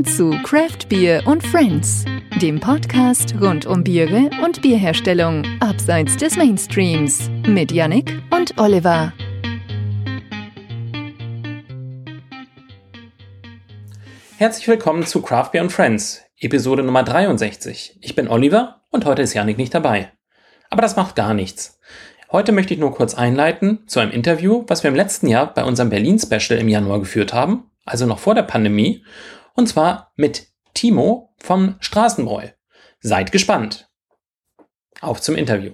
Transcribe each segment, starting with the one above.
Willkommen zu Craft Beer und Friends, dem Podcast rund um Biere und Bierherstellung abseits des Mainstreams mit Yannick und Oliver. Herzlich willkommen zu Craft Beer und Friends, Episode Nummer 63. Ich bin Oliver und heute ist Yannick nicht dabei. Aber das macht gar nichts. Heute möchte ich nur kurz einleiten zu einem Interview, was wir im letzten Jahr bei unserem Berlin-Special im Januar geführt haben, also noch vor der Pandemie, und zwar mit Timo vom Straßenbräu. Seid gespannt. Auf zum Interview.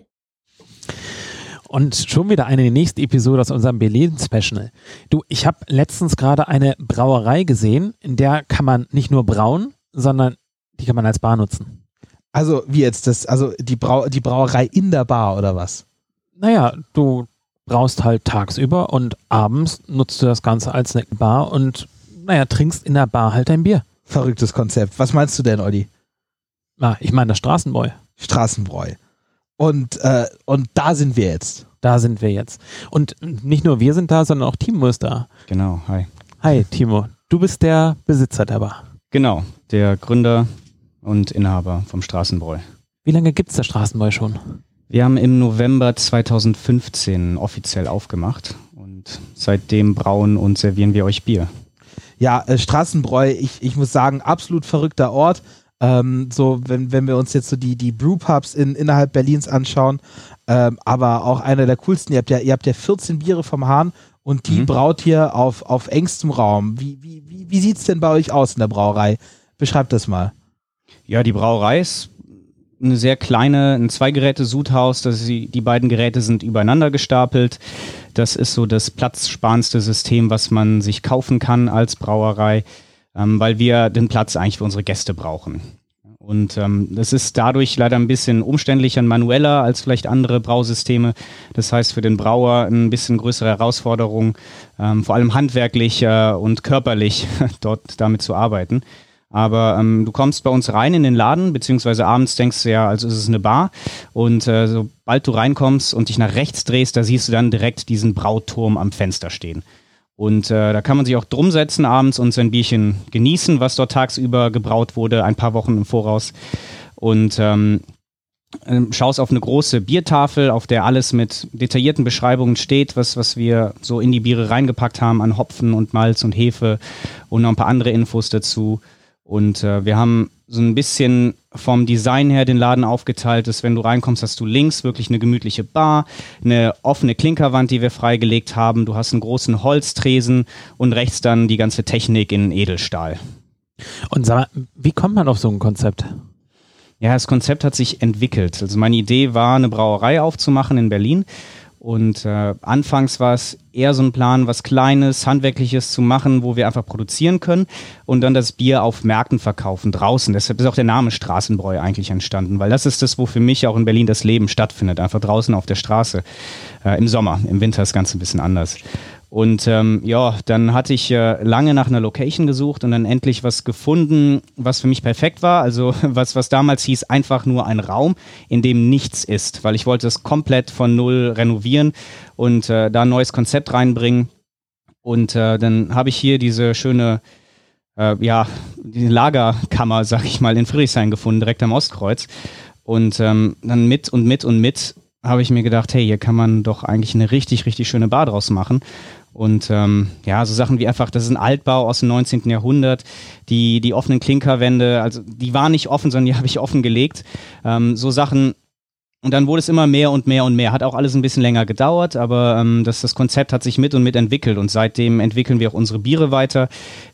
Und schon wieder eine nächste Episode aus unserem Berlin-Special. Du, ich habe letztens gerade eine Brauerei gesehen, in der kann man nicht nur brauen, sondern die kann man als Bar nutzen. Also, wie jetzt das, also die, Brau die Brauerei in der Bar oder was? Naja, du brauchst halt tagsüber und abends nutzt du das Ganze als eine Bar und naja, trinkst in der Bar halt dein Bier. Verrücktes Konzept. Was meinst du denn, Olli? Ah, ich meine das Straßenbräu. Straßenbräu. Und, äh, und da sind wir jetzt. Da sind wir jetzt. Und nicht nur wir sind da, sondern auch Timo ist da. Genau, hi. Hi, Timo. Du bist der Besitzer der Bar. Genau, der Gründer und Inhaber vom Straßenbräu. Wie lange gibt es das Straßenbräu schon? Wir haben im November 2015 offiziell aufgemacht und seitdem brauen und servieren wir euch Bier. Ja, äh, Straßenbräu, ich, ich muss sagen, absolut verrückter Ort. Ähm, so, wenn, wenn wir uns jetzt so die, die Brewpubs in, innerhalb Berlins anschauen, ähm, aber auch einer der coolsten, ihr habt ja, ihr habt ja 14 Biere vom Hahn und die mhm. braut hier auf, auf engstem Raum. Wie, wie, wie, wie sieht es denn bei euch aus in der Brauerei? Beschreibt das mal. Ja, die Brauerei ist eine sehr kleine, ein Zwei-Geräte-Sudhaus. Die, beiden Geräte sind übereinander gestapelt. Das ist so das platzsparendste System, was man sich kaufen kann als Brauerei, ähm, weil wir den Platz eigentlich für unsere Gäste brauchen. Und ähm, das ist dadurch leider ein bisschen umständlicher und manueller als vielleicht andere Brausysteme. Das heißt für den Brauer ein bisschen größere Herausforderung, ähm, vor allem handwerklich äh, und körperlich dort damit zu arbeiten. Aber ähm, du kommst bei uns rein in den Laden, beziehungsweise abends denkst du ja, also ist es eine Bar. Und äh, sobald du reinkommst und dich nach rechts drehst, da siehst du dann direkt diesen Brauturm am Fenster stehen. Und äh, da kann man sich auch drum setzen abends und sein Bierchen genießen, was dort tagsüber gebraut wurde, ein paar Wochen im Voraus. Und ähm, ähm schaust auf eine große Biertafel, auf der alles mit detaillierten Beschreibungen steht, was, was wir so in die Biere reingepackt haben an Hopfen und Malz und Hefe und noch ein paar andere Infos dazu. Und äh, wir haben so ein bisschen vom Design her den Laden aufgeteilt, dass wenn du reinkommst, hast du links wirklich eine gemütliche Bar, eine offene Klinkerwand, die wir freigelegt haben, du hast einen großen Holztresen und rechts dann die ganze Technik in Edelstahl. Und sag mal, wie kommt man auf so ein Konzept? Ja, das Konzept hat sich entwickelt. Also meine Idee war, eine Brauerei aufzumachen in Berlin und äh, anfangs war es eher so ein Plan, was Kleines, Handwerkliches zu machen, wo wir einfach produzieren können und dann das Bier auf Märkten verkaufen, draußen. Deshalb ist auch der Name Straßenbräu eigentlich entstanden, weil das ist das, wo für mich auch in Berlin das Leben stattfindet, einfach draußen auf der Straße. Äh, Im Sommer, im Winter ist das Ganze ein bisschen anders. Und ähm, ja, dann hatte ich äh, lange nach einer Location gesucht und dann endlich was gefunden, was für mich perfekt war. Also was, was damals hieß, einfach nur ein Raum, in dem nichts ist, weil ich wollte es komplett von null renovieren und äh, da ein neues Konzept reinbringen. Und äh, dann habe ich hier diese schöne, äh, ja, die Lagerkammer, sag ich mal, in Friedrichshain gefunden, direkt am Ostkreuz. Und ähm, dann mit und mit und mit habe ich mir gedacht, hey, hier kann man doch eigentlich eine richtig, richtig schöne Bar draus machen. Und ähm, ja, so Sachen wie einfach, das ist ein Altbau aus dem 19. Jahrhundert, die, die offenen Klinkerwände, also die waren nicht offen, sondern die habe ich offen gelegt. Ähm, so Sachen, und dann wurde es immer mehr und mehr und mehr. Hat auch alles ein bisschen länger gedauert, aber ähm, das, das Konzept hat sich mit und mit entwickelt und seitdem entwickeln wir auch unsere Biere weiter.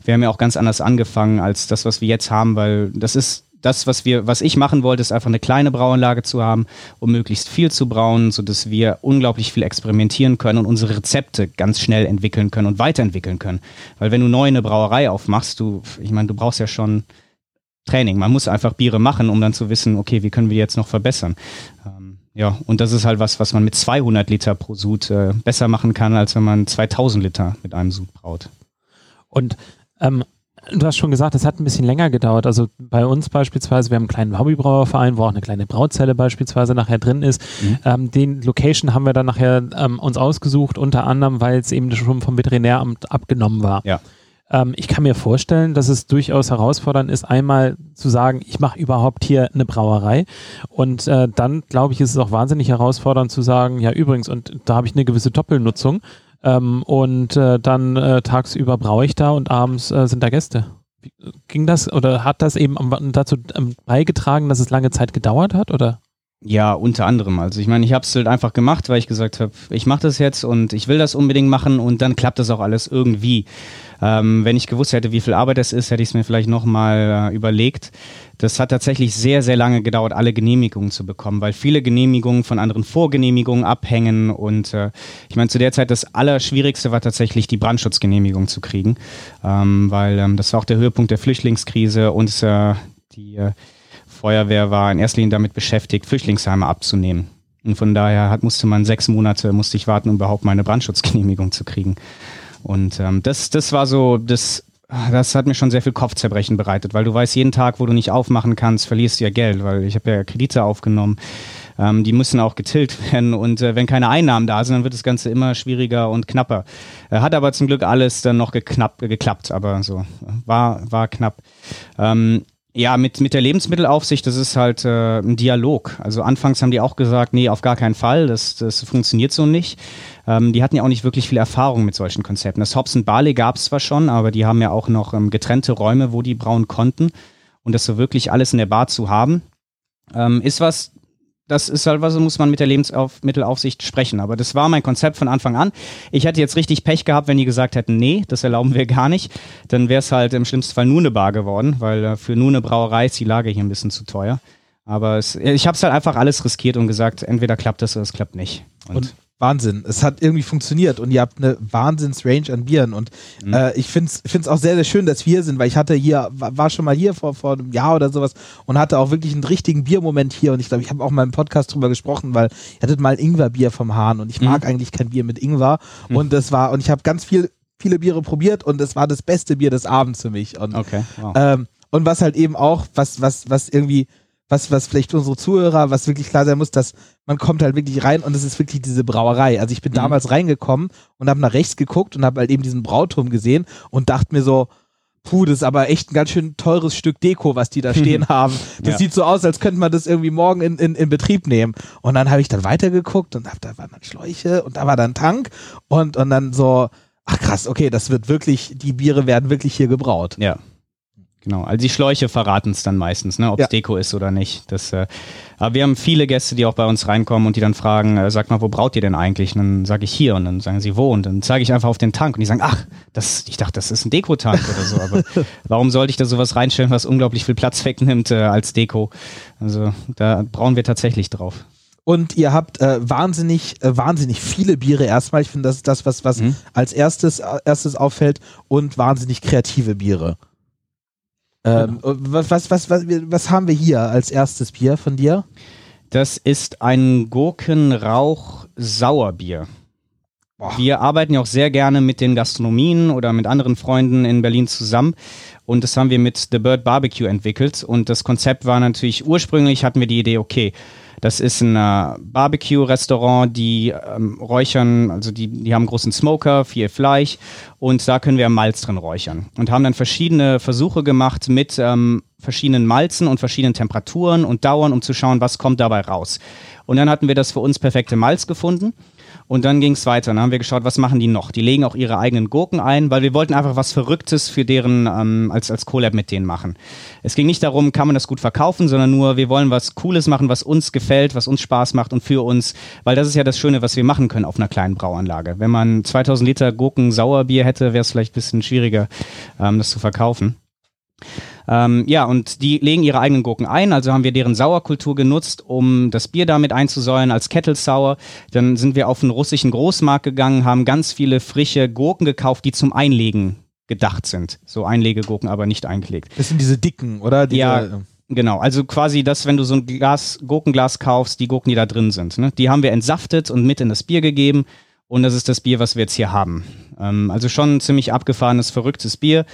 Wir haben ja auch ganz anders angefangen als das, was wir jetzt haben, weil das ist das, was wir, was ich machen wollte, ist einfach eine kleine Brauanlage zu haben, um möglichst viel zu brauen, sodass wir unglaublich viel experimentieren können und unsere Rezepte ganz schnell entwickeln können und weiterentwickeln können. Weil wenn du neu eine Brauerei aufmachst, du, ich meine, du brauchst ja schon Training. Man muss einfach Biere machen, um dann zu wissen, okay, wie können wir jetzt noch verbessern. Ähm, ja, und das ist halt was, was man mit 200 Liter pro Sud äh, besser machen kann, als wenn man 2000 Liter mit einem Sud braut. Und ähm, Du hast schon gesagt, es hat ein bisschen länger gedauert. Also bei uns beispielsweise, wir haben einen kleinen Hobbybrauerverein, wo auch eine kleine Brauzelle beispielsweise nachher drin ist. Mhm. Ähm, den Location haben wir dann nachher ähm, uns ausgesucht, unter anderem, weil es eben schon vom Veterinäramt abgenommen war. Ja. Ähm, ich kann mir vorstellen, dass es durchaus herausfordernd ist, einmal zu sagen, ich mache überhaupt hier eine Brauerei. Und äh, dann, glaube ich, ist es auch wahnsinnig herausfordernd zu sagen, ja übrigens, und da habe ich eine gewisse Doppelnutzung. Ähm, und äh, dann äh, tagsüber braue ich da und abends äh, sind da Gäste. Ging das oder hat das eben dazu ähm, beigetragen, dass es lange Zeit gedauert hat? Oder? Ja, unter anderem. Also ich meine, ich habe es halt einfach gemacht, weil ich gesagt habe, ich mache das jetzt und ich will das unbedingt machen und dann klappt das auch alles irgendwie. Ähm, wenn ich gewusst hätte, wie viel Arbeit das ist, hätte ich es mir vielleicht nochmal äh, überlegt. Das hat tatsächlich sehr, sehr lange gedauert, alle Genehmigungen zu bekommen, weil viele Genehmigungen von anderen Vorgenehmigungen abhängen. Und äh, ich meine, zu der Zeit das Allerschwierigste war tatsächlich die Brandschutzgenehmigung zu kriegen, ähm, weil ähm, das war auch der Höhepunkt der Flüchtlingskrise und äh, die äh, Feuerwehr war in erster Linie damit beschäftigt, Flüchtlingsheime abzunehmen. Und von daher hat, musste man sechs Monate, musste ich warten, um überhaupt meine Brandschutzgenehmigung zu kriegen. Und ähm, das, das war so, das, das hat mir schon sehr viel Kopfzerbrechen bereitet, weil du weißt, jeden Tag, wo du nicht aufmachen kannst, verlierst du ja Geld, weil ich habe ja Kredite aufgenommen. Ähm, die müssen auch getilgt werden und äh, wenn keine Einnahmen da sind, dann wird das Ganze immer schwieriger und knapper. Äh, hat aber zum Glück alles dann noch geknapp, geklappt, aber so war, war knapp. Ähm, ja, mit, mit der Lebensmittelaufsicht, das ist halt äh, ein Dialog. Also anfangs haben die auch gesagt, nee, auf gar keinen Fall, das, das funktioniert so nicht. Ähm, die hatten ja auch nicht wirklich viel Erfahrung mit solchen Konzepten. Das Hobbs und Barley gab es zwar schon, aber die haben ja auch noch ähm, getrennte Räume, wo die brauen konnten. Und das so wirklich alles in der Bar zu haben, ähm, ist was, das ist halt was, muss man mit der Lebensmittelaufsicht sprechen. Aber das war mein Konzept von Anfang an. Ich hätte jetzt richtig Pech gehabt, wenn die gesagt hätten, nee, das erlauben wir gar nicht. Dann wäre es halt im schlimmsten Fall nur eine Bar geworden, weil äh, für nur eine Brauerei ist die Lage hier ein bisschen zu teuer. Aber es, ich habe es halt einfach alles riskiert und gesagt, entweder klappt das oder es klappt nicht. Und, und Wahnsinn. Es hat irgendwie funktioniert und ihr habt eine Wahnsinns-Range an Bieren. Und mhm. äh, ich finde es auch sehr, sehr schön, dass wir hier sind, weil ich hatte hier, war schon mal hier vor, vor einem Jahr oder sowas und hatte auch wirklich einen richtigen Biermoment hier. Und ich glaube, ich habe auch mal im Podcast drüber gesprochen, weil ihr hattet mal Ingwerbier vom Hahn und ich mhm. mag eigentlich kein Bier mit Ingwer. Mhm. Und das war, und ich habe ganz viel, viele Biere probiert und es war das beste Bier des Abends für mich. Und, okay. Wow. Ähm, und was halt eben auch, was, was, was irgendwie was, was vielleicht unsere Zuhörer, was wirklich klar sein muss, dass man kommt halt wirklich rein und es ist wirklich diese Brauerei. Also ich bin mhm. damals reingekommen und habe nach rechts geguckt und habe halt eben diesen Brauturm gesehen und dachte mir so, puh, das ist aber echt ein ganz schön teures Stück Deko, was die da stehen haben. Das ja. sieht so aus, als könnte man das irgendwie morgen in, in, in Betrieb nehmen. Und dann habe ich dann weitergeguckt und hab, da waren dann Schläuche und da war dann Tank und, und dann so, ach krass, okay, das wird wirklich, die Biere werden wirklich hier gebraut. Ja. Genau, also die Schläuche verraten es dann meistens, ne, ob es ja. Deko ist oder nicht. Das, äh, aber wir haben viele Gäste, die auch bei uns reinkommen und die dann fragen, äh, sag mal, wo braut ihr denn eigentlich? Und dann sage ich hier und dann sagen sie wo und dann zeige ich einfach auf den Tank und die sagen, ach, das, ich dachte, das ist ein Dekotank oder so. Aber warum sollte ich da sowas reinstellen, was unglaublich viel Platz wegnimmt äh, als Deko? Also da brauchen wir tatsächlich drauf. Und ihr habt äh, wahnsinnig, äh, wahnsinnig viele Biere erstmal. Ich finde, das ist das, was, was mhm. als erstes, äh, erstes auffällt und wahnsinnig kreative Biere. Ähm, genau. was, was, was, was, was haben wir hier als erstes Bier von dir? Das ist ein Gurkenrauch-Sauerbier. Wir arbeiten ja auch sehr gerne mit den Gastronomien oder mit anderen Freunden in Berlin zusammen. Und das haben wir mit The Bird Barbecue entwickelt. Und das Konzept war natürlich, ursprünglich hatten wir die Idee, okay, das ist ein äh, Barbecue-Restaurant, die ähm, räuchern, also die, die haben großen Smoker, viel Fleisch und da können wir Malz drin räuchern. Und haben dann verschiedene Versuche gemacht mit ähm, verschiedenen Malzen und verschiedenen Temperaturen und Dauern, um zu schauen, was kommt dabei raus. Und dann hatten wir das für uns perfekte Malz gefunden und dann ging es weiter. Dann haben wir geschaut, was machen die noch? Die legen auch ihre eigenen Gurken ein, weil wir wollten einfach was Verrücktes für deren, ähm, als, als Collab mit denen machen. Es ging nicht darum, kann man das gut verkaufen, sondern nur, wir wollen was Cooles machen, was uns gefällt, was uns Spaß macht und für uns, weil das ist ja das Schöne, was wir machen können auf einer kleinen Brauanlage. Wenn man 2000 Liter Gurken-Sauerbier hätte, wäre es vielleicht ein bisschen schwieriger, ähm, das zu verkaufen. Ähm, ja, und die legen ihre eigenen Gurken ein, also haben wir deren Sauerkultur genutzt, um das Bier damit einzusäuern als Kettle Sour. Dann sind wir auf einen russischen Großmarkt gegangen, haben ganz viele frische Gurken gekauft, die zum Einlegen gedacht sind. So Einlegegurken, aber nicht eingelegt. Das sind diese dicken, oder? Diese, ja, genau. Also quasi das, wenn du so ein Glas, Gurkenglas kaufst, die Gurken, die da drin sind. Ne? Die haben wir entsaftet und mit in das Bier gegeben. Und das ist das Bier, was wir jetzt hier haben. Ähm, also schon ein ziemlich abgefahrenes, verrücktes Bier.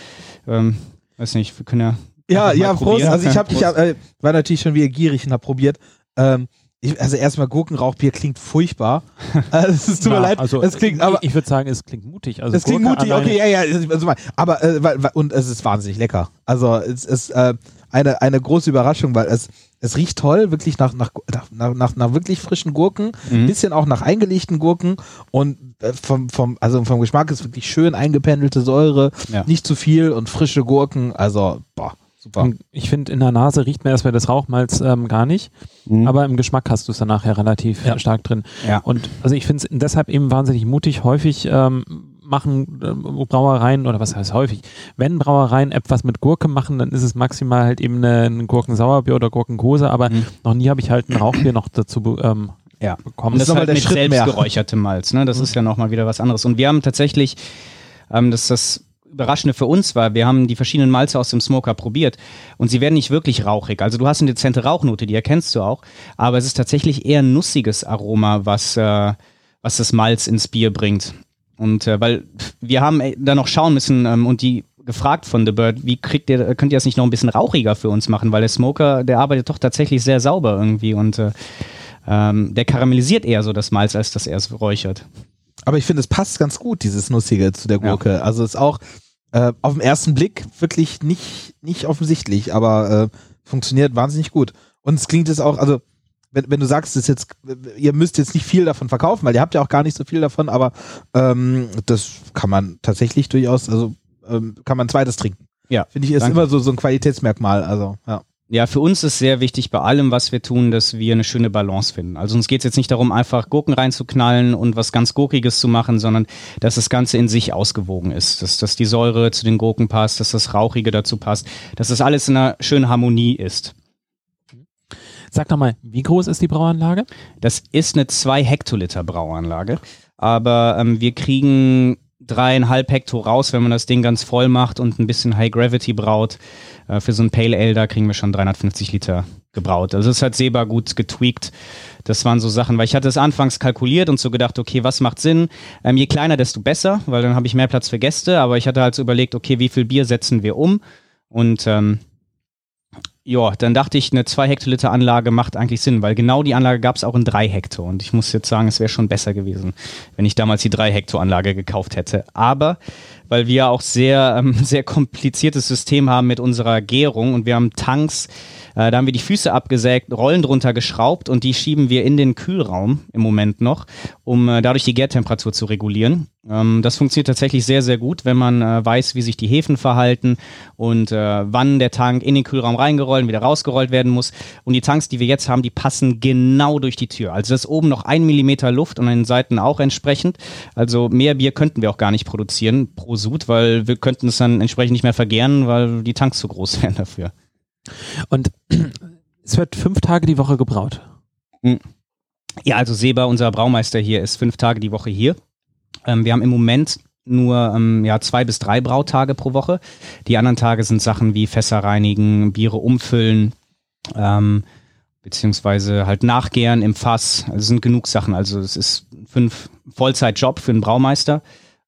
Ähm, Weiß nicht, wir können ja. Ja, ja, Prost. Also ich habe, ich hab, äh, war natürlich schon wieder gierig und habe probiert. Ähm, ich, also erstmal Gurkenrauchbier klingt furchtbar. Also, es tut mir leid. Also, es klingt, aber, ich würde sagen, es klingt mutig. Also es klingt Gurke mutig, alleine- okay, ja, ja, also, mal, aber äh, und es ist wahnsinnig lecker. Also es ist äh, eine, eine große Überraschung, weil es, es riecht toll, wirklich nach, nach, nach, nach, nach wirklich frischen Gurken, Mhm. bisschen auch nach eingelegten Gurken und äh, vom, vom, also vom Geschmack ist wirklich schön eingependelte Säure, Ja. nicht zu viel und frische Gurken, also boah, super. Ich finde, in der Nase riecht man erstmal das Rauchmalz ähm, gar nicht, Mhm. aber im Geschmack hast du es dann nachher relativ Ja. stark drin. Ja. Und also ich finde es deshalb eben wahnsinnig mutig. Häufig ähm, machen äh, Brauereien, oder was heißt häufig, wenn Brauereien etwas mit Gurke machen, dann ist es maximal halt eben ein Gurkensauerbier oder Gurkenkose, aber Mhm. noch nie habe ich halt ein Rauchbier noch dazu ähm, Ja. bekommen. Und Das das ist halt der mit Schritt selbst mehr. geräuchertem Malz. Ne? Das ist ja nochmal wieder was anderes. Und wir haben tatsächlich, ähm, das ist das Überraschende für uns war, wir haben die verschiedenen Malze aus dem Smoker probiert und sie werden nicht wirklich rauchig. Also du hast eine dezente Rauchnote, die erkennst du auch, aber es ist tatsächlich eher ein nussiges Aroma, was, äh, was das Malz ins Bier bringt. Und äh, weil wir haben äh, da noch schauen müssen ähm, und die gefragt von The Bird, wie kriegt ihr, könnt ihr das nicht noch ein bisschen rauchiger für uns machen, weil der Smoker, der arbeitet doch tatsächlich sehr sauber irgendwie und äh, ähm, der karamellisiert eher so das Malz, als dass er es räuchert. Aber ich finde, es passt ganz gut, dieses Nussige zu der Ja. Gurke. Also ist auch äh, auf den ersten Blick wirklich nicht, nicht offensichtlich, aber äh, funktioniert wahnsinnig gut. Und es klingt es auch, also wenn, wenn du sagst, ist jetzt, ihr müsst jetzt nicht viel davon verkaufen, weil ihr habt ja auch gar nicht so viel davon, aber ähm, das kann man tatsächlich durchaus, also ähm, kann man zweites trinken. Ja, Finde ich ist danke. immer so, so ein Qualitätsmerkmal. Also, ja. Ja, für uns ist sehr wichtig bei allem, was wir tun, dass wir eine schöne Balance finden. Also uns geht es jetzt nicht darum, einfach Gurken reinzuknallen und was ganz Gurkiges zu machen, sondern dass das Ganze in sich ausgewogen ist. Dass, dass die Säure zu den Gurken passt, dass das Rauchige dazu passt, dass das alles in einer schönen Harmonie ist. Sag doch mal, wie groß ist die Brauanlage? Das ist eine 2 Hektoliter Brauanlage, aber ähm, wir kriegen dreieinhalb Hektar raus, wenn man das Ding ganz voll macht und ein bisschen High Gravity braut. Äh, für so ein Pale Ale, da kriegen wir schon 350 Liter gebraut. Also es halt sehbar gut getweakt. Das waren so Sachen, weil ich hatte es anfangs kalkuliert und so gedacht, okay, was macht Sinn? Ähm, je kleiner, desto besser, weil dann habe ich mehr Platz für Gäste. Aber ich hatte halt so überlegt, okay, wie viel Bier setzen wir um? Und ähm, ja, dann dachte ich, eine 2 Hektoliter Anlage macht eigentlich Sinn, weil genau die Anlage gab es auch in 3 Hektar. Und ich muss jetzt sagen, es wäre schon besser gewesen, wenn ich damals die 3 Hektar Anlage gekauft hätte. Aber weil wir auch sehr, ähm, sehr kompliziertes System haben mit unserer Gärung und wir haben Tanks, äh, da haben wir die Füße abgesägt, Rollen drunter geschraubt und die schieben wir in den Kühlraum im Moment noch, um äh, dadurch die Gärtemperatur zu regulieren. Ähm, das funktioniert tatsächlich sehr, sehr gut, wenn man äh, weiß, wie sich die Hefen verhalten und äh, wann der Tank in den Kühlraum reingerollt und wieder rausgerollt werden muss. Und die Tanks, die wir jetzt haben, die passen genau durch die Tür. Also das ist oben noch ein Millimeter Luft und an den Seiten auch entsprechend. Also mehr Bier könnten wir auch gar nicht produzieren pro Sud, weil wir könnten es dann entsprechend nicht mehr vergären, weil die Tanks zu groß wären dafür. Und es wird fünf Tage die Woche gebraut. Ja, also Seba, unser Braumeister hier, ist fünf Tage die Woche hier. Ähm, wir haben im Moment nur ähm, ja, zwei bis drei Brautage pro Woche. Die anderen Tage sind Sachen wie Fässer reinigen, Biere umfüllen, ähm, beziehungsweise halt nachgären im Fass. Es sind genug Sachen. Also es ist fünf Vollzeitjob für einen Braumeister.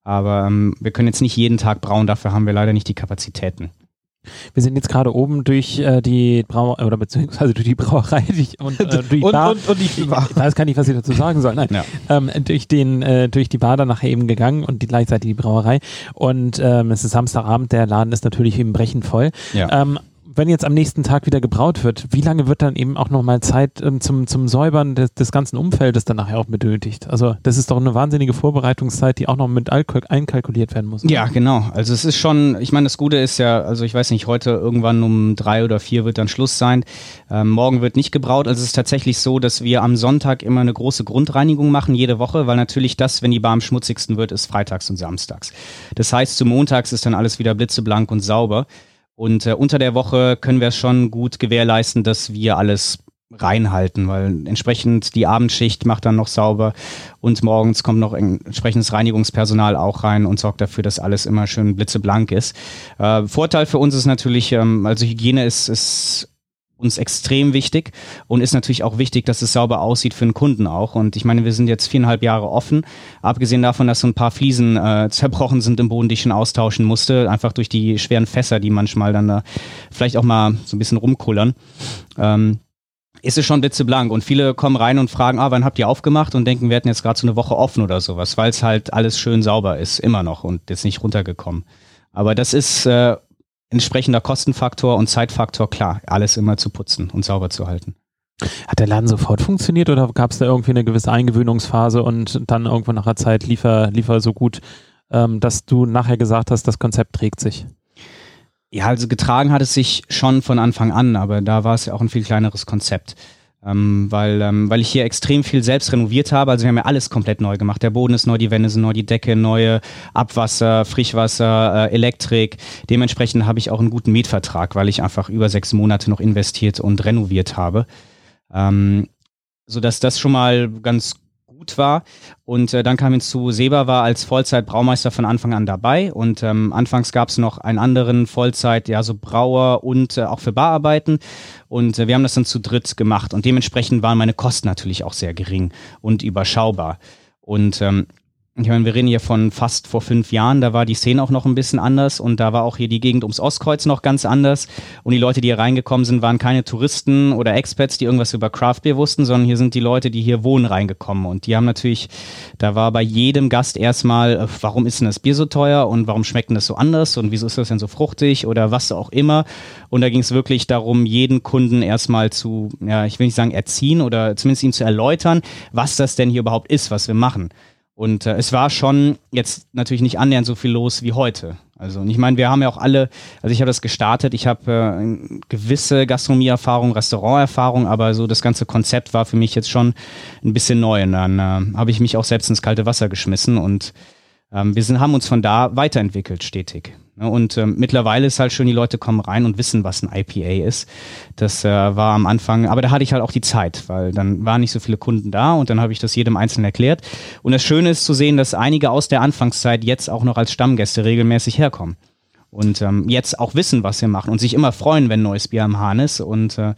Aber ähm, wir können jetzt nicht jeden Tag brauen, dafür haben wir leider nicht die Kapazitäten. Wir sind jetzt gerade oben durch äh, die Brau oder beziehungsweise durch die Brauerei durch, und äh, durch die Und, Bar. und, und ich, ich, ich weiß gar nicht, was ich dazu sagen soll. Nein. Ja. Ähm, durch den äh, durch die Bar dann nachher eben gegangen und die gleichzeitig die Brauerei und ähm, es ist Samstagabend, der Laden ist natürlich eben brechend voll. Ja. Ähm, wenn jetzt am nächsten Tag wieder gebraut wird, wie lange wird dann eben auch nochmal Zeit ähm, zum, zum Säubern des, des ganzen Umfeldes dann nachher auch benötigt? Also das ist doch eine wahnsinnige Vorbereitungszeit, die auch noch mit Alkohol einkalkuliert werden muss. Ja, genau. Also es ist schon, ich meine, das Gute ist ja, also ich weiß nicht, heute irgendwann um drei oder vier wird dann Schluss sein. Ähm, morgen wird nicht gebraut. Also es ist tatsächlich so, dass wir am Sonntag immer eine große Grundreinigung machen, jede Woche, weil natürlich das, wenn die Bar am schmutzigsten wird, ist freitags und samstags. Das heißt, zu montags ist dann alles wieder blitzeblank und sauber. Und äh, unter der Woche können wir es schon gut gewährleisten, dass wir alles reinhalten, weil entsprechend die Abendschicht macht dann noch sauber und morgens kommt noch entsprechendes Reinigungspersonal auch rein und sorgt dafür, dass alles immer schön blitzeblank ist. Äh, Vorteil für uns ist natürlich, ähm, also Hygiene ist, ist uns extrem wichtig und ist natürlich auch wichtig, dass es sauber aussieht für den Kunden auch. Und ich meine, wir sind jetzt viereinhalb Jahre offen, abgesehen davon, dass so ein paar Fliesen äh, zerbrochen sind im Boden, die ich schon austauschen musste, einfach durch die schweren Fässer, die manchmal dann da vielleicht auch mal so ein bisschen rumkullern. Ähm, ist es schon blitzeblank und viele kommen rein und fragen, ah, wann habt ihr aufgemacht und denken, wir hätten jetzt gerade so eine Woche offen oder sowas, weil es halt alles schön sauber ist, immer noch und jetzt nicht runtergekommen. Aber das ist äh, entsprechender Kostenfaktor und Zeitfaktor, klar, alles immer zu putzen und sauber zu halten. Hat der Laden sofort funktioniert oder gab es da irgendwie eine gewisse Eingewöhnungsphase und dann irgendwo nach einer Zeit liefer, liefer so gut, ähm, dass du nachher gesagt hast, das Konzept trägt sich? Ja, also getragen hat es sich schon von Anfang an, aber da war es ja auch ein viel kleineres Konzept. Ähm, weil, ähm, weil ich hier extrem viel selbst renoviert habe. Also wir haben ja alles komplett neu gemacht. Der Boden ist neu, die Wände sind neu, die Decke neue, Abwasser, Frischwasser, äh, Elektrik. Dementsprechend habe ich auch einen guten Mietvertrag, weil ich einfach über sechs Monate noch investiert und renoviert habe. Ähm, sodass das schon mal ganz gut war. Und äh, dann kam hinzu, Seba war als Vollzeit-Braumeister von Anfang an dabei. Und ähm, anfangs gab es noch einen anderen Vollzeit, ja, so Brauer und äh, auch für Bararbeiten. Und äh, wir haben das dann zu dritt gemacht. Und dementsprechend waren meine Kosten natürlich auch sehr gering und überschaubar. Und ähm, ich meine, wir reden hier von fast vor fünf Jahren, da war die Szene auch noch ein bisschen anders und da war auch hier die Gegend ums Ostkreuz noch ganz anders. Und die Leute, die hier reingekommen sind, waren keine Touristen oder Expats, die irgendwas über Craft Beer wussten, sondern hier sind die Leute, die hier wohnen, reingekommen. Und die haben natürlich, da war bei jedem Gast erstmal, äh, warum ist denn das Bier so teuer und warum schmeckt denn das so anders und wieso ist das denn so fruchtig oder was auch immer. Und da ging es wirklich darum, jeden Kunden erstmal zu, ja, ich will nicht sagen erziehen oder zumindest ihm zu erläutern, was das denn hier überhaupt ist, was wir machen. Und äh, es war schon jetzt natürlich nicht annähernd so viel los wie heute. Also und ich meine, wir haben ja auch alle, also ich habe das gestartet, ich habe äh, gewisse Gastronomieerfahrung, Restauranterfahrung, aber so das ganze Konzept war für mich jetzt schon ein bisschen neu. Und dann äh, habe ich mich auch selbst ins kalte Wasser geschmissen und ähm, wir sind, haben uns von da weiterentwickelt stetig. Ne, und ähm, mittlerweile ist halt schön, die Leute kommen rein und wissen, was ein IPA ist. Das äh, war am Anfang, aber da hatte ich halt auch die Zeit, weil dann waren nicht so viele Kunden da und dann habe ich das jedem Einzelnen erklärt. Und das Schöne ist zu sehen, dass einige aus der Anfangszeit jetzt auch noch als Stammgäste regelmäßig herkommen und ähm, jetzt auch wissen, was wir machen und sich immer freuen, wenn neues Bier am Hahn ist und äh,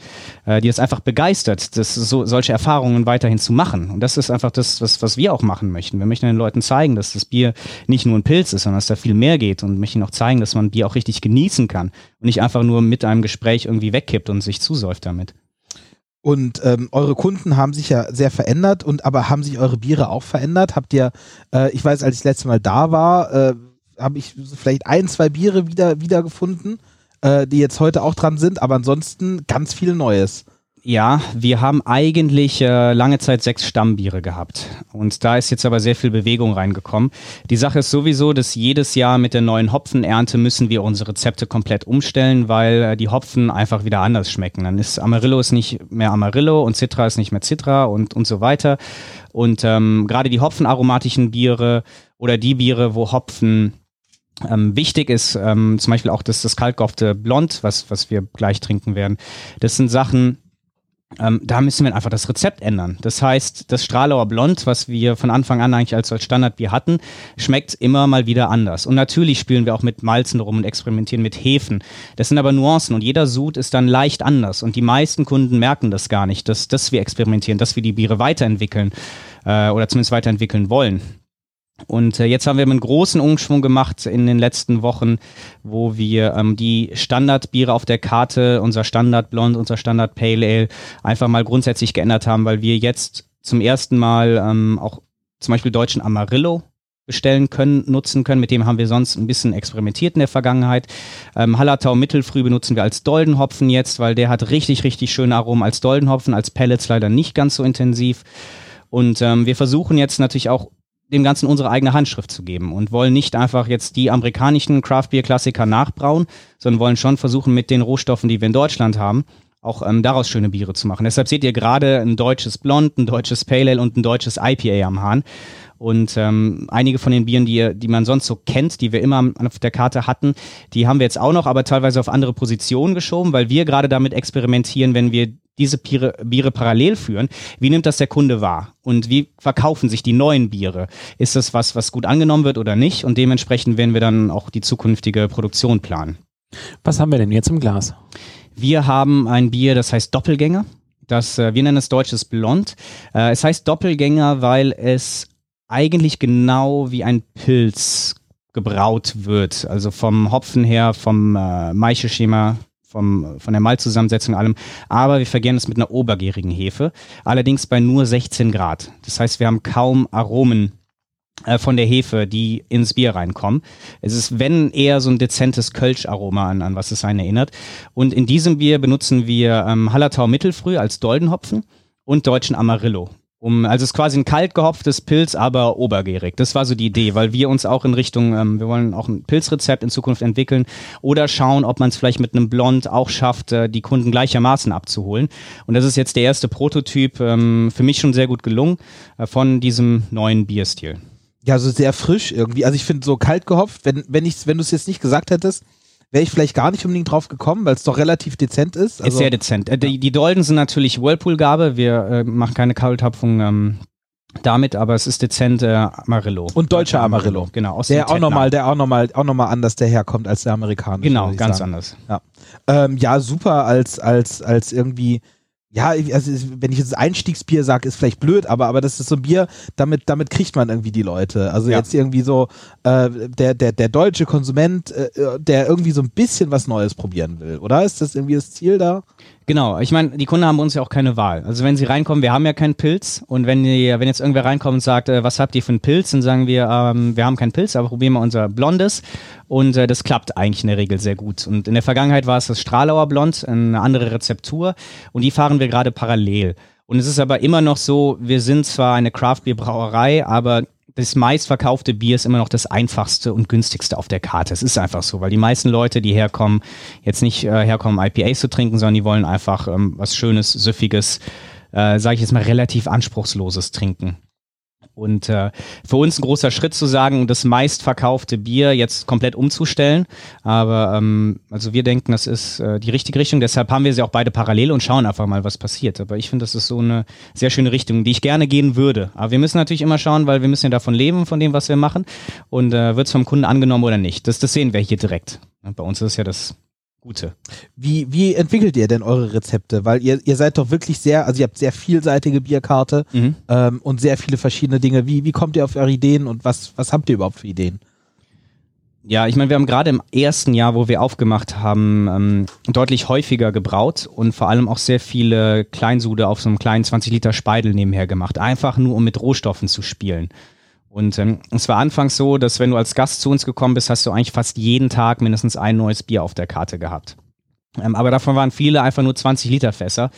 äh, die es einfach begeistert, das so, solche Erfahrungen weiterhin zu machen. Und das ist einfach das, was, was wir auch machen möchten. Wir möchten den Leuten zeigen, dass das Bier nicht nur ein Pilz ist, sondern dass da viel mehr geht und möchten auch zeigen, dass man Bier auch richtig genießen kann und nicht einfach nur mit einem Gespräch irgendwie wegkippt und sich zusäuft damit. Und ähm, eure Kunden haben sich ja sehr verändert und aber haben sich eure Biere auch verändert? Habt ihr, äh, ich weiß, als ich das letzte Mal da war, äh, habe ich vielleicht ein, zwei Biere wieder wiedergefunden, äh, die jetzt heute auch dran sind, aber ansonsten ganz viel Neues. Ja, wir haben eigentlich äh, lange Zeit sechs Stammbiere gehabt. Und da ist jetzt aber sehr viel Bewegung reingekommen. Die Sache ist sowieso, dass jedes Jahr mit der neuen Hopfenernte müssen wir unsere Rezepte komplett umstellen, weil äh, die Hopfen einfach wieder anders schmecken. Dann ist Amarillo ist nicht mehr Amarillo und Citra ist nicht mehr Citra und, und so weiter. Und ähm, gerade die hopfenaromatischen Biere oder die Biere, wo Hopfen ähm, wichtig ist ähm, zum Beispiel auch das, das kaltgehoffte Blond, was, was wir gleich trinken werden. Das sind Sachen, ähm, da müssen wir einfach das Rezept ändern. Das heißt, das Stralauer Blond, was wir von Anfang an eigentlich als, als Standardbier hatten, schmeckt immer mal wieder anders. Und natürlich spielen wir auch mit Malzen rum und experimentieren mit Hefen. Das sind aber Nuancen und jeder Sud ist dann leicht anders. Und die meisten Kunden merken das gar nicht, dass, dass wir experimentieren, dass wir die Biere weiterentwickeln äh, oder zumindest weiterentwickeln wollen. Und äh, jetzt haben wir einen großen Umschwung gemacht in den letzten Wochen, wo wir ähm, die Standardbiere auf der Karte, unser Standard Blond, unser Standard Pale Ale, einfach mal grundsätzlich geändert haben, weil wir jetzt zum ersten Mal ähm, auch zum Beispiel deutschen Amarillo bestellen können, nutzen können. Mit dem haben wir sonst ein bisschen experimentiert in der Vergangenheit. Ähm, Hallertau Mittelfrüh benutzen wir als Doldenhopfen jetzt, weil der hat richtig, richtig schöne Aromen als Doldenhopfen, als Pellets leider nicht ganz so intensiv. Und ähm, wir versuchen jetzt natürlich auch dem Ganzen unsere eigene Handschrift zu geben und wollen nicht einfach jetzt die amerikanischen Craft Beer Klassiker nachbrauen, sondern wollen schon versuchen, mit den Rohstoffen, die wir in Deutschland haben, auch ähm, daraus schöne Biere zu machen. Deshalb seht ihr gerade ein deutsches Blond, ein deutsches Pale Ale und ein deutsches IPA am Hahn. Und ähm, einige von den Bieren, die, die man sonst so kennt, die wir immer auf der Karte hatten, die haben wir jetzt auch noch, aber teilweise auf andere Positionen geschoben, weil wir gerade damit experimentieren, wenn wir diese Biere, Biere parallel führen, wie nimmt das der Kunde wahr? Und wie verkaufen sich die neuen Biere? Ist das was, was gut angenommen wird oder nicht? Und dementsprechend werden wir dann auch die zukünftige Produktion planen. Was haben wir denn jetzt im Glas? Wir haben ein Bier, das heißt Doppelgänger. Das, äh, wir nennen es deutsches Blond. Äh, es heißt Doppelgänger, weil es eigentlich genau wie ein Pilz gebraut wird. Also vom Hopfen her, vom äh, Maischeschema vom, von der Malzzusammensetzung allem. Aber wir vergären es mit einer obergärigen Hefe. Allerdings bei nur 16 Grad. Das heißt, wir haben kaum Aromen äh, von der Hefe, die ins Bier reinkommen. Es ist, wenn eher so ein dezentes Kölsch-Aroma an, an was es einen erinnert. Und in diesem Bier benutzen wir ähm, Hallertau Mittelfrüh als Doldenhopfen und deutschen Amarillo. Um, also es ist quasi ein kalt gehopftes Pilz, aber obergärig. Das war so die Idee, weil wir uns auch in Richtung, ähm, wir wollen auch ein Pilzrezept in Zukunft entwickeln oder schauen, ob man es vielleicht mit einem Blond auch schafft, äh, die Kunden gleichermaßen abzuholen. Und das ist jetzt der erste Prototyp, ähm, für mich schon sehr gut gelungen, äh, von diesem neuen Bierstil. Ja, so sehr frisch irgendwie. Also ich finde so kalt gehopft, wenn, wenn, wenn du es jetzt nicht gesagt hättest, wäre ich vielleicht gar nicht unbedingt drauf gekommen, weil es doch relativ dezent ist. Also, ist sehr dezent. Äh, die, die Dolden sind natürlich Whirlpool-Gabe. Wir äh, machen keine Kalthopfung ähm, damit, aber es ist dezent äh, Amarillo. Und deutscher Amarillo. Genau. Aus der auch nochmal, der auch nochmal, auch anders daherkommt als der amerikanische. Genau, ganz sagen. anders. Ja, ähm, ja super als, als, als irgendwie. Ja, also wenn ich jetzt Einstiegsbier sage, ist vielleicht blöd, aber, aber das ist so ein Bier, damit, damit kriegt man irgendwie die Leute. Also Ja. jetzt irgendwie so äh, der, der, der deutsche Konsument, äh, der irgendwie so ein bisschen was Neues probieren will, oder? Ist das irgendwie das Ziel da? Genau, ich meine, die Kunden haben uns ja auch keine Wahl. Also wenn sie reinkommen, wir haben ja keinen Pilz und wenn, die, wenn jetzt irgendwer reinkommt und sagt, äh, was habt ihr für einen Pilz, dann sagen wir, ähm, wir haben keinen Pilz, aber probieren wir unser Blondes und äh, das klappt eigentlich in der Regel sehr gut. Und in der Vergangenheit war es das Stralauer Blond, eine andere Rezeptur und die fahren wir gerade parallel. Und es ist aber immer noch so, wir sind zwar eine Craft-Bier-Brauerei, aber das meistverkaufte Bier ist immer noch das einfachste und günstigste auf der Karte. Es ist einfach so, weil die meisten Leute, die herkommen, jetzt nicht äh, herkommen, IPAs zu trinken, sondern die wollen einfach ähm, was Schönes, Süffiges, äh, sage ich jetzt mal, relativ Anspruchsloses trinken. Und äh, für uns ein großer Schritt zu sagen, das meistverkaufte Bier jetzt komplett umzustellen. Aber ähm, also wir denken, das ist äh, die richtige Richtung. Deshalb haben wir sie auch beide parallel und schauen einfach mal, was passiert. Aber ich finde, das ist so eine sehr schöne Richtung, die ich gerne gehen würde. Aber wir müssen natürlich immer schauen, weil wir müssen ja davon leben, von dem, was wir machen. Und äh, wird es vom Kunden angenommen oder nicht. Das, das sehen wir hier direkt. Bei uns ist ja das Gute. Wie, wie entwickelt ihr denn eure Rezepte? Weil ihr, ihr seid doch wirklich sehr, also ihr habt sehr vielseitige Bierkarte Mhm. ähm, und sehr viele verschiedene Dinge. Wie, wie kommt ihr auf eure Ideen und was, was habt ihr überhaupt für Ideen? Ja, ich meine, wir haben gerade im ersten Jahr, wo wir aufgemacht haben, ähm, deutlich häufiger gebraut und vor allem auch sehr viele Kleinsude auf so einem kleinen 20 Liter Speidel nebenher gemacht. Einfach nur, um mit Rohstoffen zu spielen. Und ähm, es war anfangs so, dass wenn du als Gast zu uns gekommen bist, hast du eigentlich fast jeden Tag mindestens ein neues Bier auf der Karte gehabt. Ähm, aber davon waren viele einfach nur 20 Liter Fässer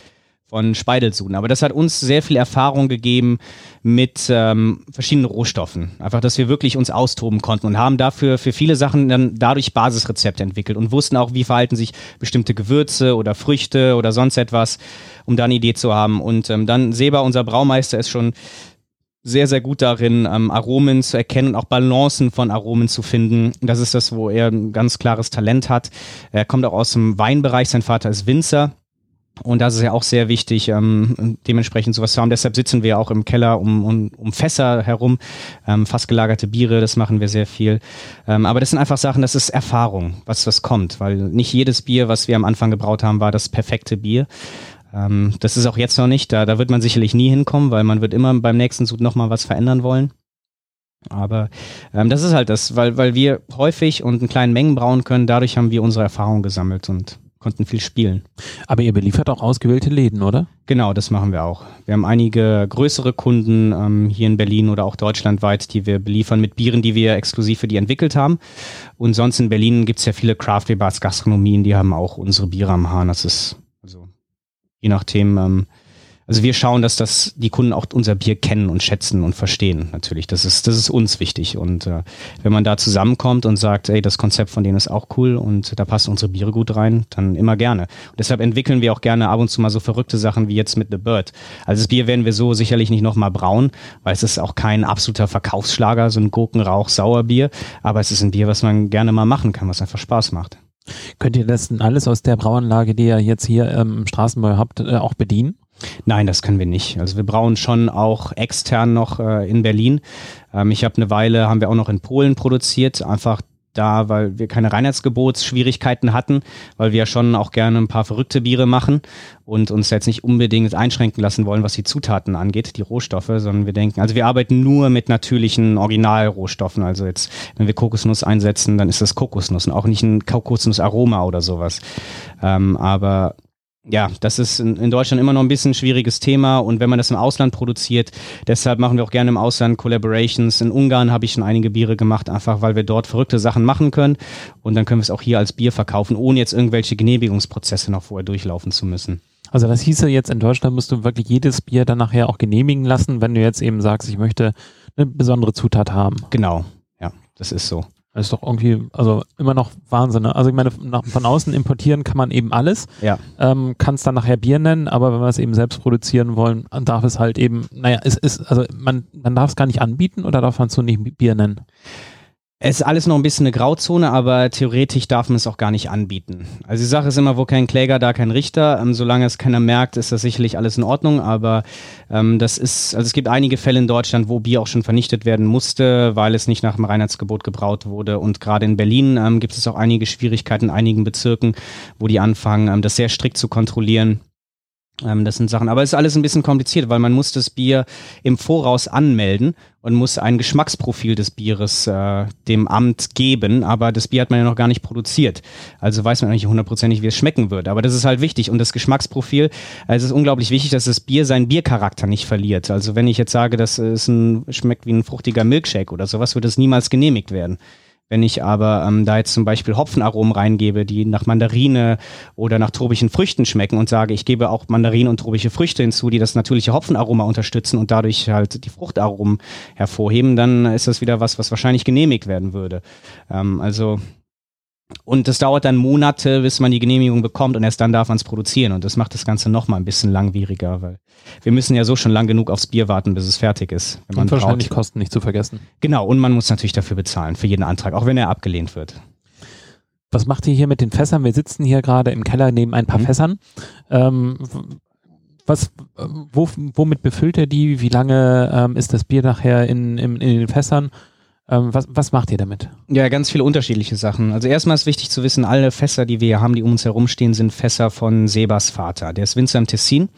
von Speidelsuden. Aber das hat uns sehr viel Erfahrung gegeben mit ähm, verschiedenen Rohstoffen. Einfach, dass wir wirklich uns austoben konnten und haben dafür für viele Sachen dann dadurch Basisrezepte entwickelt und wussten auch, wie verhalten sich bestimmte Gewürze oder Früchte oder sonst etwas, um da eine Idee zu haben. Und ähm, dann Seba, unser Braumeister, ist schon sehr, sehr gut darin, ähm, Aromen zu erkennen und auch Balancen von Aromen zu finden. Das ist das, wo er ein ganz klares Talent hat. Er kommt auch aus dem Weinbereich, sein Vater ist Winzer. Und das ist ja auch sehr wichtig, ähm, dementsprechend sowas zu haben. Deshalb sitzen wir auch im Keller um, um, um Fässer herum, ähm, fast gelagerte Biere, das machen wir sehr viel. Ähm, aber das sind einfach Sachen, das ist Erfahrung, was was kommt, weil nicht jedes Bier, was wir am Anfang gebraut haben, war das perfekte Bier. Ähm, das ist auch jetzt noch nicht, da, da wird man sicherlich nie hinkommen, weil man wird immer beim nächsten Sud nochmal was verändern wollen. Aber ähm, das ist halt das, weil, weil wir häufig und in kleinen Mengen brauen können, dadurch haben wir unsere Erfahrung gesammelt und konnten viel spielen. Aber ihr beliefert auch ausgewählte Läden, oder? Genau, das machen wir auch. Wir haben einige größere Kunden ähm, hier in Berlin oder auch deutschlandweit, die wir beliefern mit Bieren, die wir exklusiv für die entwickelt haben. Und sonst in Berlin gibt es ja viele Craft Bars, Gastronomien, die haben auch unsere Biere am Hahn. Das ist je nachdem. Ähm, also wir schauen, dass das die Kunden auch unser Bier kennen und schätzen und verstehen. Natürlich, das ist das ist uns wichtig. Und äh, wenn man da zusammenkommt und sagt, ey, das Konzept von denen ist auch cool und da passen unsere Biere gut rein, dann immer gerne. Und deshalb entwickeln wir auch gerne ab und zu mal so verrückte Sachen wie jetzt mit The Bird. Also das Bier werden wir so sicherlich nicht nochmal brauen, weil es ist auch kein absoluter Verkaufsschlager, so ein Gurkenrauch-Sauerbier. Aber es ist ein Bier, was man gerne mal machen kann, was einfach Spaß macht. Könnt ihr das denn alles aus der Brauanlage, die ihr jetzt hier ähm, im Straßenbau habt, äh, auch bedienen? Nein, das können wir nicht. Also wir brauen schon auch extern noch äh, in Berlin. Ähm, ich habe eine Weile, haben wir auch noch in Polen produziert, einfach da, weil wir keine Reinheitsgebotsschwierigkeiten hatten, weil wir ja schon auch gerne ein paar verrückte Biere machen und uns jetzt nicht unbedingt einschränken lassen wollen, was die Zutaten angeht, die Rohstoffe, sondern wir denken, also wir arbeiten nur mit natürlichen Originalrohstoffen. Also jetzt, wenn wir Kokosnuss einsetzen, dann ist das Kokosnuss und auch nicht ein Kokosnussaroma oder sowas. Ähm, aber ja, das ist in, Deutschland immer noch ein bisschen ein schwieriges Thema und wenn man das im Ausland produziert, deshalb machen wir auch gerne im Ausland Collaborations. In Ungarn habe ich schon einige Biere gemacht, einfach weil wir dort verrückte Sachen machen können und dann können wir es auch hier als Bier verkaufen, ohne jetzt irgendwelche Genehmigungsprozesse noch vorher durchlaufen zu müssen. Also das hieße jetzt in Deutschland musst du wirklich jedes Bier dann nachher auch genehmigen lassen, wenn du jetzt eben sagst, ich möchte eine besondere Zutat haben. Genau, ja, das ist so. Das ist doch irgendwie, also immer noch Wahnsinn. Ne? Also ich meine, nach, von außen importieren kann man eben alles. Ja. Ähm, kann es dann nachher Bier nennen, aber wenn wir es eben selbst produzieren wollen, darf es halt eben, naja, es ist, also man, man darf es gar nicht anbieten oder darf man es so nicht Bier nennen? Es ist alles noch ein bisschen eine Grauzone, aber theoretisch darf man es auch gar nicht anbieten. Also die Sache ist immer, wo kein Kläger, da kein Richter. Ähm, solange es keiner merkt, ist das sicherlich alles in Ordnung. Aber ähm, das ist, also es gibt einige Fälle in Deutschland, wo Bier auch schon vernichtet werden musste, weil es nicht nach dem Reinheitsgebot gebraut wurde. Und gerade in Berlin ähm, gibt es auch einige Schwierigkeiten in einigen Bezirken, wo die anfangen, ähm, das sehr strikt zu kontrollieren. Ähm, das sind Sachen, aber es ist alles ein bisschen kompliziert, weil man muss das Bier im Voraus anmelden und muss ein Geschmacksprofil des Bieres äh, dem Amt geben, aber das Bier hat man ja noch gar nicht produziert. Also weiß man eigentlich hundertprozentig, wie es schmecken wird. Aber das ist halt wichtig und das Geschmacksprofil, also es ist unglaublich wichtig, dass das Bier seinen Biercharakter nicht verliert. Also wenn ich jetzt sage, das ist ein, schmeckt wie ein fruchtiger Milkshake oder sowas, wird das niemals genehmigt werden. Wenn ich aber ähm, da jetzt zum Beispiel Hopfenaromen reingebe, die nach Mandarine oder nach tropischen Früchten schmecken und sage, ich gebe auch Mandarinen und tropische Früchte hinzu, die das natürliche Hopfenaroma unterstützen und dadurch halt die Fruchtaromen hervorheben, dann ist das wieder was, was wahrscheinlich genehmigt werden würde. Ähm, also und das dauert dann Monate, bis man die Genehmigung bekommt und erst dann darf man es produzieren. Und das macht das Ganze nochmal ein bisschen langwieriger, weil wir müssen ja so schon lang genug aufs Bier warten, bis es fertig ist. Wenn man und wahrscheinlich braut. Kosten nicht zu vergessen. Genau, und man muss natürlich dafür bezahlen, für jeden Antrag, auch wenn er abgelehnt wird. Was macht ihr hier mit den Fässern? Wir sitzen hier gerade im Keller neben ein paar mhm. Fässern. Ähm, was, wo, womit befüllt er die? Wie lange ähm, ist das Bier nachher in, in, in den Fässern? Ähm, was, was macht ihr damit? Ja, ganz viele unterschiedliche Sachen. Also erstmal ist wichtig zu wissen, alle Fässer, die wir hier haben, die um uns herumstehen, sind Fässer von Sebas Vater. Der ist Winzer im Tessin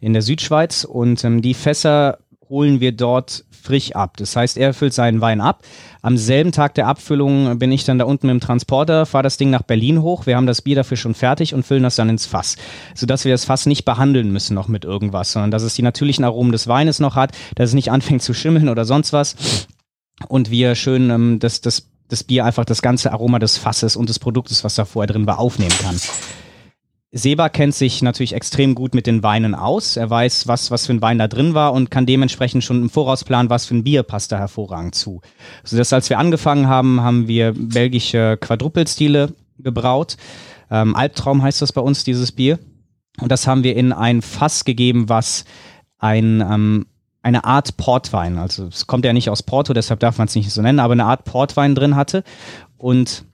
in der Südschweiz und ähm, die Fässer holen wir dort frisch ab. Das heißt, er füllt seinen Wein ab. Am selben Tag der Abfüllung bin ich dann da unten mit dem Transporter, fahre das Ding nach Berlin hoch. Wir haben das Bier dafür schon fertig und füllen das dann ins Fass, sodass wir das Fass nicht behandeln müssen noch mit irgendwas, sondern dass es die natürlichen Aromen des Weines noch hat, dass es nicht anfängt zu schimmeln oder sonst was und wir schön ähm, das, das, das Bier einfach das ganze Aroma des Fasses und des Produktes, was da vorher drin war, aufnehmen kann. Seba kennt sich natürlich extrem gut mit den Weinen aus. Er weiß, was, was für ein Wein da drin war und kann dementsprechend schon im Voraus planen, was für ein Bier passt da hervorragend zu. So dass als wir angefangen haben, haben wir belgische Quadrupelstile gebraut. Ähm, Albtraum heißt das bei uns, dieses Bier. Und das haben wir in ein Fass gegeben, was ein ähm, eine Art Portwein, also es kommt ja nicht aus Porto, deshalb darf man es nicht so nennen, aber eine Art Portwein drin hatte. Und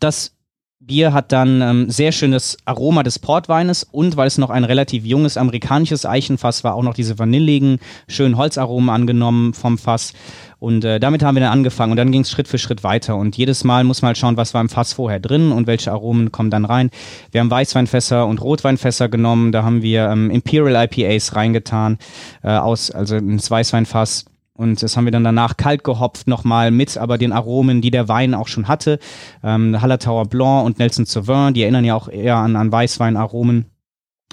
das Bier hat dann ähm, sehr schönes Aroma des Portweines und weil es noch ein relativ junges amerikanisches Eichenfass war, auch noch diese vanilligen, schönen Holzaromen angenommen vom Fass. Und äh, damit haben wir dann angefangen und dann ging es Schritt für Schritt weiter. Und jedes Mal muss man halt schauen, was war im Fass vorher drin und welche Aromen kommen dann rein. Wir haben Weißweinfässer und Rotweinfässer genommen. Da haben wir ähm, Imperial IPAs reingetan, äh, aus, also ins Weißweinfass. Und das haben wir dann danach kalt gehopft nochmal mit, aber den Aromen, die der Wein auch schon hatte. Ähm, Hallertauer Blanc und Nelson Sauvin, die erinnern ja auch eher an, an Weißweinaromen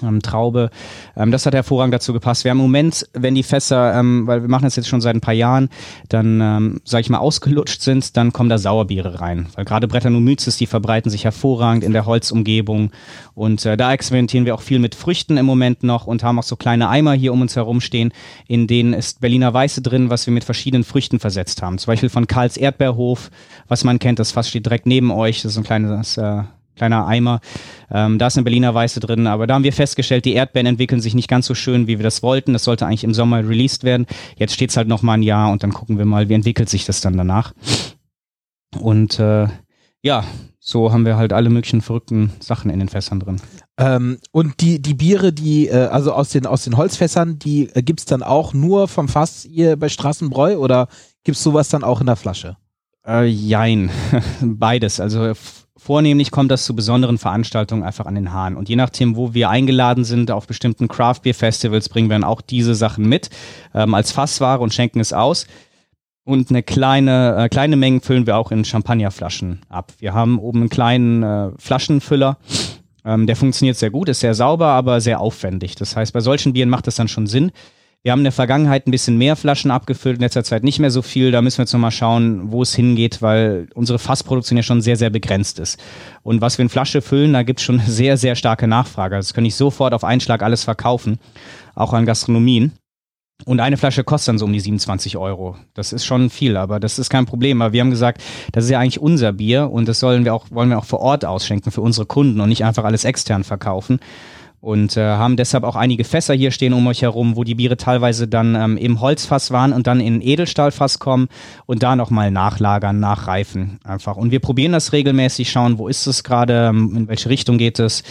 ähm, Traube. Ähm, das hat hervorragend dazu gepasst. Wir haben im Moment, wenn die Fässer, ähm, weil wir machen das jetzt schon seit ein paar Jahren, dann, ähm, sag ich mal, ausgelutscht sind, dann kommen da Sauerbiere rein. Weil gerade Brettanomyces, die verbreiten sich hervorragend in der Holzumgebung. Und äh, da experimentieren wir auch viel mit Früchten im Moment noch und haben auch so kleine Eimer hier um uns herum stehen, in denen ist Berliner Weiße drin, was wir mit verschiedenen Früchten versetzt haben. Zum Beispiel von Karls Erdbeerhof, was man kennt, das Fass steht direkt neben euch. Das ist ein kleines äh, kleiner Eimer. Ähm, da ist eine Berliner Weiße drin, aber da haben wir festgestellt, die Erdbeeren entwickeln sich nicht ganz so schön, wie wir das wollten. Das sollte eigentlich im Sommer released werden. Jetzt steht es halt noch mal ein Jahr und dann gucken wir mal, wie entwickelt sich das dann danach. Und äh, ja, so haben wir halt alle möglichen verrückten Sachen in den Fässern drin. Ähm, und die, die Biere, die, äh, also aus den, aus den Holzfässern, die äh, gibt es dann auch nur vom Fass hier bei Straßenbräu oder gibt es sowas dann auch in der Flasche? Äh, jein, beides. Also vornehmlich kommt das zu besonderen Veranstaltungen einfach an den Haaren. Und je nachdem, wo wir eingeladen sind auf bestimmten Craft Beer Festivals, bringen wir dann auch diese Sachen mit ähm, als Fassware und schenken es aus. Und eine kleine, äh, kleine Mengen füllen wir auch in Champagnerflaschen ab. Wir haben oben einen kleinen äh, Flaschenfüller. Ähm, der funktioniert sehr gut, ist sehr sauber, aber sehr aufwendig. Das heißt, bei solchen Bieren macht es dann schon Sinn, wir haben in der Vergangenheit ein bisschen mehr Flaschen abgefüllt, in letzter Zeit nicht mehr so viel. Da müssen wir jetzt nochmal schauen, wo es hingeht, weil unsere Fassproduktion ja schon sehr, sehr begrenzt ist. Und was wir in Flasche füllen, da gibt es schon sehr, sehr starke Nachfrage. Das kann ich sofort auf einen Schlag alles verkaufen, auch an Gastronomien. Und eine Flasche kostet dann so um die 27 Euro. Das ist schon viel, aber das ist kein Problem. Aber wir haben gesagt, das ist ja eigentlich unser Bier und das sollen wir auch, wollen wir auch vor Ort ausschenken für unsere Kunden und nicht einfach alles extern verkaufen und äh, haben deshalb auch einige Fässer hier stehen um euch herum, wo die Biere teilweise dann ähm, im Holzfass waren und dann in Edelstahlfass kommen und da nochmal nachlagern, nachreifen einfach. Und wir probieren das regelmäßig, schauen, wo ist es gerade, ähm, in welche Richtung geht es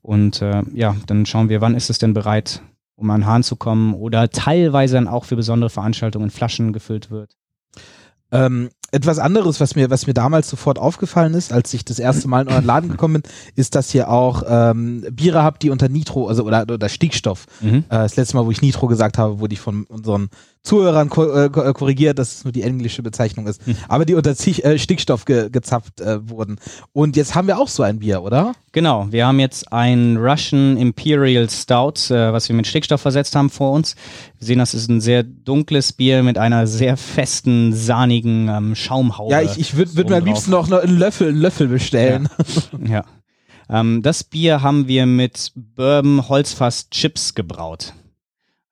und äh, ja, dann schauen wir, wann ist es denn bereit, um an den Hahn zu kommen oder teilweise dann auch für besondere Veranstaltungen in Flaschen gefüllt wird. Ähm, etwas anderes, was mir, was mir damals sofort aufgefallen ist, als ich das erste Mal in euren Laden gekommen bin, ist, dass ihr auch ähm, Biere habt, die unter Nitro, also oder, oder Stickstoff. Mhm. Äh, das letzte Mal, wo ich Nitro gesagt habe, wurde ich von unseren Zuhörern ko äh, äh, korrigiert, dass es nur die englische Bezeichnung ist. Hm. Aber die unter äh, Stickstoff ge gezapft äh, wurden. Und jetzt haben wir auch so ein Bier, oder? Genau, wir haben jetzt ein Russian Imperial Stout, äh, was wir mit Stickstoff versetzt haben vor uns. Wir sehen, das ist ein sehr dunkles Bier mit einer sehr festen, sahnigen ähm, Schaumhaube. Ja, ich, ich würde würd mir am liebsten noch einen Löffel, einen Löffel bestellen. Ja. ja. Ähm, das Bier haben wir mit Bourbon Holzfass Chips gebraut.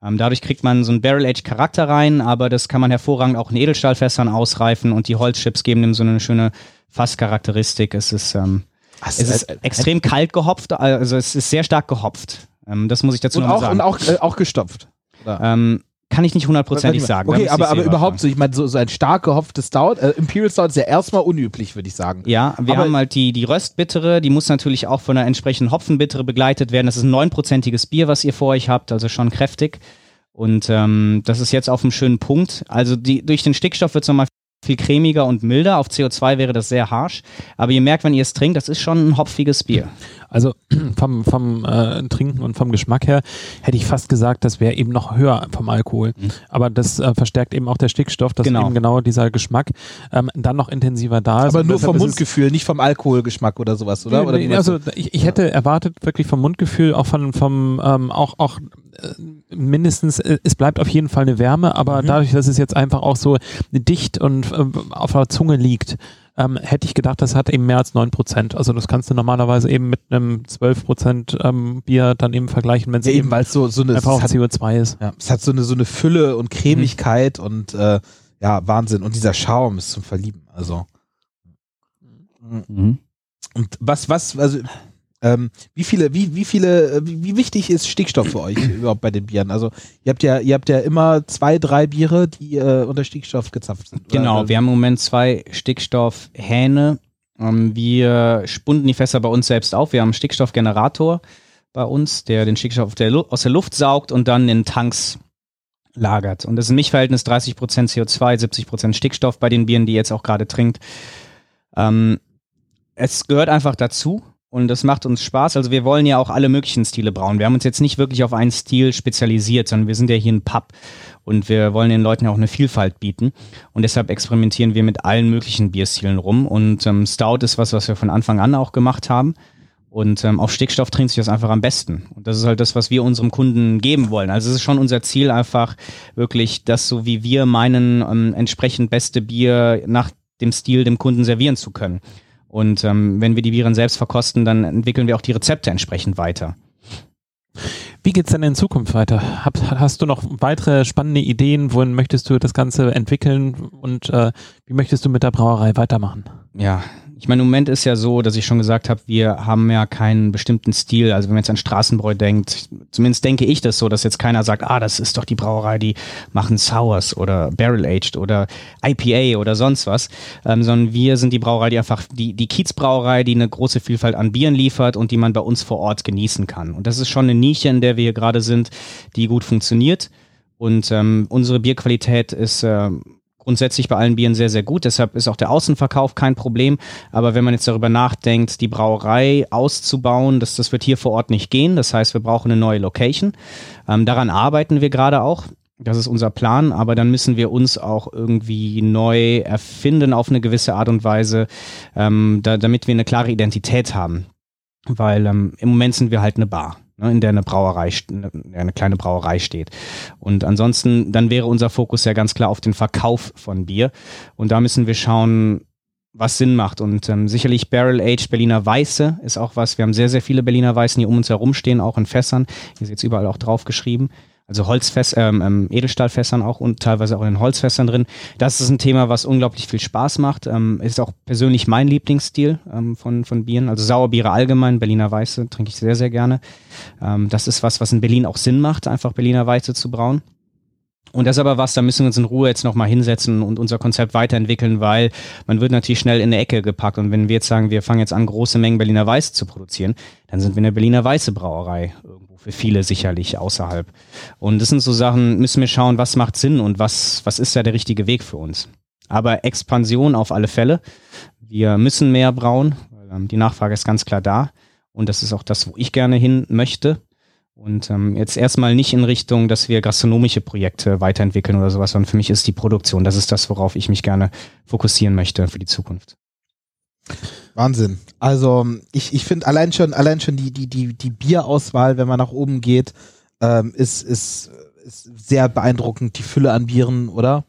Ähm, dadurch kriegt man so einen Barrel-Age-Charakter rein, aber das kann man hervorragend auch in Edelstahlfässern ausreifen und die Holzchips geben dem so eine schöne Fasscharakteristik. Es ist, ähm, es ist äh, extrem kalt gehopft, also es ist sehr stark gehopft. Ähm, das muss ich dazu und noch auch, sagen. Und auch, äh, auch gestopft. Ähm, kann ich nicht hundertprozentig sagen. Okay, aber, aber überhaupt so, ich meine, so, so ein stark gehopftes Stout, äh, Imperial Stout ist ja erstmal unüblich, würde ich sagen. Ja, wir aber haben halt die, die Röstbittere, die muss natürlich auch von einer entsprechenden Hopfenbittere begleitet werden. Das ist ein neunprozentiges Bier, was ihr vor euch habt, also schon kräftig. Und ähm, das ist jetzt auf einem schönen Punkt. Also die, durch den Stickstoff wird es nochmal viel cremiger und milder. Auf CO2 wäre das sehr harsh. Aber ihr merkt, wenn ihr es trinkt, das ist schon ein hopfiges Bier. Also vom, vom äh, Trinken und vom Geschmack her hätte ich fast gesagt, das wäre eben noch höher vom Alkohol. Mhm. Aber das äh, verstärkt eben auch der Stickstoff, dass genau. eben genau dieser Geschmack ähm, dann noch intensiver da ist. Aber nur vom Mundgefühl, nicht vom Alkoholgeschmack oder sowas, oder? Nee, oder nee, also ich, ich hätte erwartet wirklich vom Mundgefühl, auch von, vom ähm, auch, auch mindestens, äh, es bleibt auf jeden Fall eine Wärme, aber mhm. dadurch, dass es jetzt einfach auch so dicht und äh, auf der Zunge liegt, ähm, hätte ich gedacht, das hat eben mehr als 9%. Also das kannst du normalerweise eben mit einem 12% ähm, Bier dann eben vergleichen, wenn es ja, eben, weil so, so eine, einfach hat, CO2 ist. Ja, es hat so eine, so eine Fülle und Cremigkeit mhm. und äh, ja, Wahnsinn. Und dieser Schaum ist zum Verlieben. Also. Mhm. Und was, was, also ähm, wie viele, wie, wie viele, äh, wie, wie, wichtig ist Stickstoff für euch überhaupt bei den Bieren? Also ihr habt ja, ihr habt ja immer zwei, drei Biere, die äh, unter Stickstoff gezapft sind. Genau, oder? wir haben im Moment zwei Stickstoffhähne. Ähm, wir spunden die Fässer bei uns selbst auf. Wir haben einen Stickstoffgenerator bei uns, der den Stickstoff der aus der Luft saugt und dann in Tanks lagert. Und das ist ein Mischverhältnis 30% CO2, 70% Stickstoff bei den Bieren, die ihr jetzt auch gerade trinkt. Ähm, es gehört einfach dazu und das macht uns Spaß. Also wir wollen ja auch alle möglichen Stile brauen. Wir haben uns jetzt nicht wirklich auf einen Stil spezialisiert, sondern wir sind ja hier ein Pub und wir wollen den Leuten ja auch eine Vielfalt bieten. Und deshalb experimentieren wir mit allen möglichen Bierstilen rum. Und ähm, Stout ist was, was wir von Anfang an auch gemacht haben. Und ähm, auf Stickstoff trinkt sich das einfach am besten. Und das ist halt das, was wir unserem Kunden geben wollen. Also es ist schon unser Ziel, einfach wirklich das, so wie wir meinen, ähm, entsprechend beste Bier nach dem Stil dem Kunden servieren zu können. Und ähm, wenn wir die Viren selbst verkosten, dann entwickeln wir auch die Rezepte entsprechend weiter. Wie geht es denn in Zukunft weiter? Hab, hast du noch weitere spannende Ideen? Wohin möchtest du das Ganze entwickeln und äh, wie möchtest du mit der Brauerei weitermachen? Ja, ich meine, im Moment ist ja so, dass ich schon gesagt habe, wir haben ja keinen bestimmten Stil. Also wenn man jetzt an Straßenbräu denkt, zumindest denke ich das so, dass jetzt keiner sagt, ah, das ist doch die Brauerei, die machen Sours oder Barrel Aged oder IPA oder sonst was, ähm, sondern wir sind die Brauerei, die einfach die die Kiezbrauerei, die eine große Vielfalt an Bieren liefert und die man bei uns vor Ort genießen kann. Und das ist schon eine Nische, in der wir hier gerade sind, die gut funktioniert. Und ähm, unsere Bierqualität ist äh, grundsätzlich bei allen Bieren sehr, sehr gut. Deshalb ist auch der Außenverkauf kein Problem. Aber wenn man jetzt darüber nachdenkt, die Brauerei auszubauen, das, das wird hier vor Ort nicht gehen. Das heißt, wir brauchen eine neue Location. Ähm, daran arbeiten wir gerade auch. Das ist unser Plan, aber dann müssen wir uns auch irgendwie neu erfinden auf eine gewisse Art und Weise, ähm, da, damit wir eine klare Identität haben. Weil ähm, im Moment sind wir halt eine Bar ne, in der eine Brauerei, eine kleine Brauerei steht. Und ansonsten, dann wäre unser Fokus ja ganz klar auf den Verkauf von Bier. Und da müssen wir schauen, was Sinn macht. Und ähm, sicherlich Barrel Aged Berliner Weiße ist auch was. Wir haben sehr, sehr viele Berliner Weißen, die um uns herum stehen, auch in Fässern. Hier ist jetzt überall auch drauf geschrieben also Holzfässer, ähm, ähm, Edelstahlfässern auch und teilweise auch in Holzfässern drin. Das ist ein Thema, was unglaublich viel Spaß macht. Ähm, ist auch persönlich mein Lieblingsstil ähm, von, von Bieren. Also Sauerbiere allgemein, Berliner Weiße trinke ich sehr, sehr gerne. Ähm, das ist was, was in Berlin auch Sinn macht, einfach Berliner Weiße zu brauen. Und das ist aber was, da müssen wir uns in Ruhe jetzt nochmal hinsetzen und unser Konzept weiterentwickeln, weil man wird natürlich schnell in eine Ecke gepackt. Und wenn wir jetzt sagen, wir fangen jetzt an, große Mengen Berliner Weiße zu produzieren, dann sind wir eine Berliner Weiße Brauerei für viele sicherlich außerhalb. Und das sind so Sachen, müssen wir schauen, was macht Sinn und was, was ist da der richtige Weg für uns. Aber Expansion auf alle Fälle. Wir müssen mehr brauen, weil ähm, die Nachfrage ist ganz klar da. Und das ist auch das, wo ich gerne hin möchte. Und ähm, jetzt erstmal nicht in Richtung, dass wir gastronomische Projekte weiterentwickeln oder sowas, sondern für mich ist die Produktion. Das ist das, worauf ich mich gerne fokussieren möchte für die Zukunft. Wahnsinn. Also ich, ich finde allein schon, allein schon die, die, die, die Bierauswahl, wenn man nach oben geht, ähm, ist, ist, ist sehr beeindruckend, die Fülle an Bieren, oder?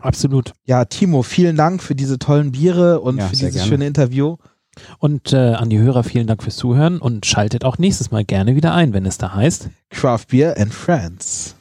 Absolut. Ja, Timo, vielen Dank für diese tollen Biere und ja, für dieses gerne. schöne Interview. Und äh, an die Hörer vielen Dank fürs Zuhören und schaltet auch nächstes Mal gerne wieder ein, wenn es da heißt Craft Beer and Friends.